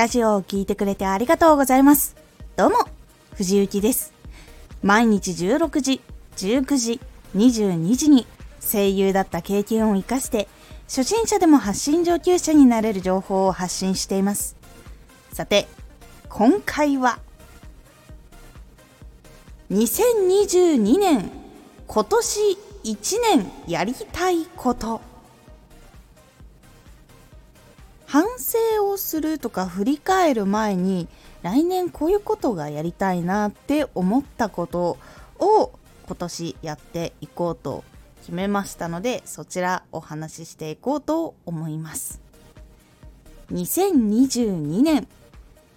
ラジオを聴いてくれてありがとうございます。どうも、藤幸です。毎日16時、19時、22時に声優だった経験を活かして、初心者でも発信上級者になれる情報を発信しています。さて、今回は、2022年、今年1年やりたいこと。反省するとか振り返る前に来年こういうことがやりたいなって思ったことを今年やっていこうと決めましたのでそちらお話ししていこうと思います。2022年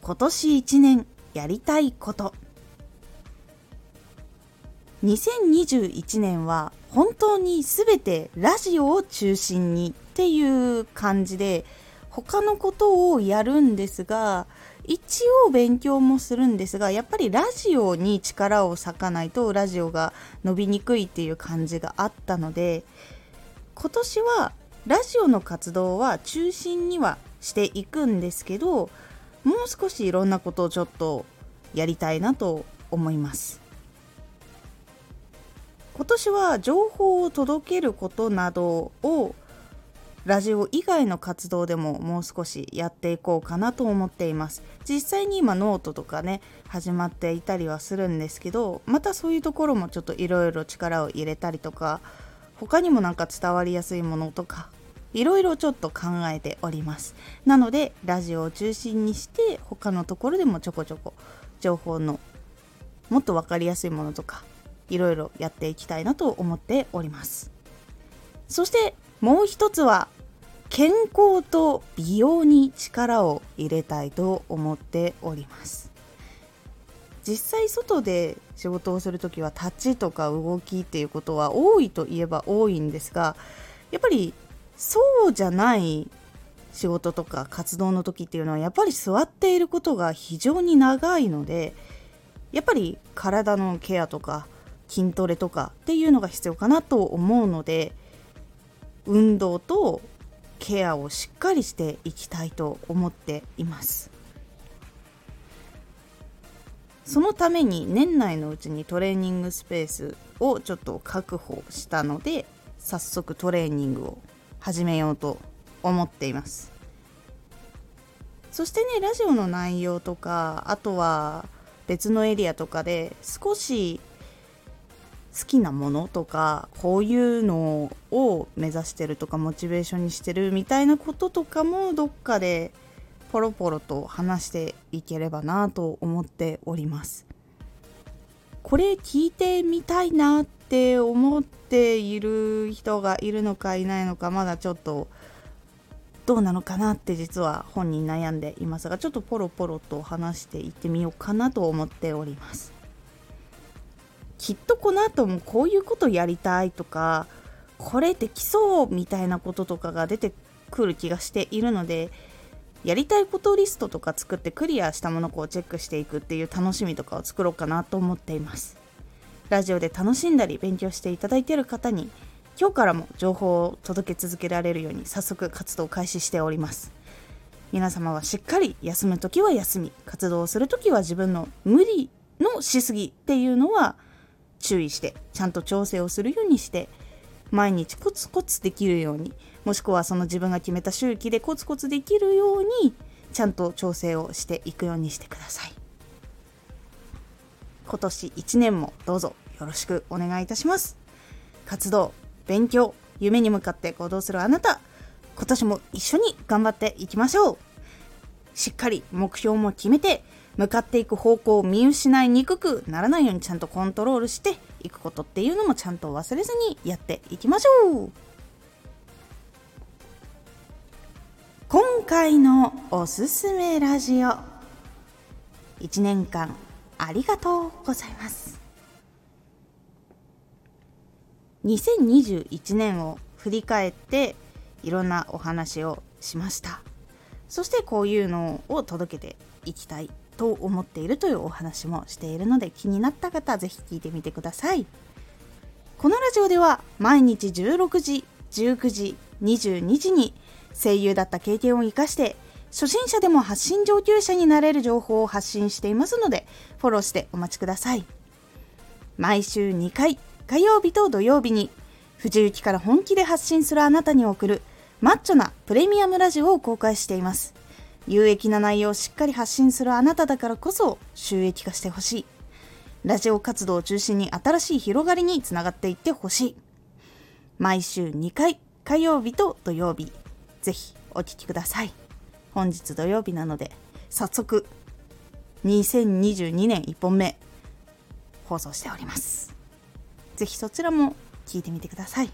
今年1年やりたいこと。2021年は本当に全てラジオを中心にっていう感じで他のことをやるんですが一応勉強もするんですがやっぱりラジオに力を割かないとラジオが伸びにくいっていう感じがあったので今年はラジオの活動は中心にはしていくんですけどもう少しいろんなことをちょっとやりたいなと思います。今年は情報を届けることなどをラジオ以外の活動でももう少しやっていこうかなと思っています。実際に今ノートとかね始まっていたりはするんですけどまたそういうところもちょっといろいろ力を入れたりとか他にもなんか伝わりやすいものとかいろいろちょっと考えております。なのでラジオを中心にして他のところでもちょこちょこ情報のもっと分かりやすいものとかいろいろやっていきたいなと思っております。そしてもう一つは健康と美容に力を入れたいと思っております。実際外で仕事をする時は立ちとか動きっていうことは多いといえば多いんですがやっぱりそうじゃない仕事とか活動の時っていうのはやっぱり座っていることが非常に長いのでやっぱり体のケアとか筋トレとかっていうのが必要かなと思うので運動とケアをしっかりしていきたいと思っています。そのために年内のうちにトレーニングスペースをちょっと確保したので早速トレーニングを始めようと思っています。そしてねラジオの内容とかあとは別のエリアとかで少し好きなものとかこういうのを目指してるとかモチベーションにしてるみたいなこととかもどっかでポロポロと話していければなと思っております。これ聞いてみたいなって思っている人がいるのかいないのかまだちょっとどうなのかなって実は本人悩んでいますがちょっとポロポロと話していってみようかなと思っております。きっとこの後もこういうことやりたいとかこれできそうみたいなこととかが出てくる気がしているのでやりたいことリストとか作ってクリアしたものをチェックしていくっていう楽しみとかを作ろうかなと思っています。ラジオで楽しんだり勉強していただいている方に今日からも情報を届け続けられるように早速活動を開始しております。皆様はしっかり休む時は休み活動をする時は自分の無理のしすぎっていうのは注意してちゃんと調整をするようにして毎日コツコツできるようにもしくはその自分が決めた周期でコツコツできるようにちゃんと調整をしていくようにしてください。今年1年もどうぞよろしくお願いいたします。活動勉強夢に向かって行動するあなた今年も一緒に頑張っていきましょう。しっかり目標も決めて向かっていく方向を見失いにくくならないようにちゃんとコントロールしていくことっていうのもちゃんと忘れずにやっていきましょう。今回のおすすめラジオ。1年間ありがとうございます。2021年を振り返っていろんなお話をしました。そしてこういうのを届けていきたい。と思っているというお話もしているので気になった方はぜひ聞いてみてください。このラジオでは毎日16時19時22時に声優だった経験を生かして初心者でも発信上級者になれる情報を発信していますのでフォローしてお待ちください。毎週2回火曜日と土曜日に藤雪から本気で発信するあなたに送るマッチョなプレミアムラジオを公開しています。有益な内容をしっかり発信するあなただからこそ収益化してほしい。ラジオ活動を中心に新しい広がりにつながっていってほしい。毎週2回火曜日と土曜日。ぜひお聴きください。本日土曜日なので早速2022年1本目放送しております。ぜひそちらも聞いてみてください。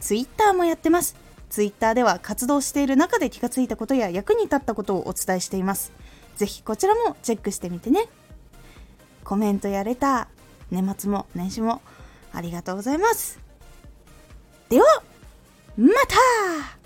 Twitter もやってます。ツイッターでは活動している中で気がついたことや役に立ったことをお伝えしています。ぜひこちらもチェックしてみてね。コメントやれた年末も年始もありがとうございます。ではまた!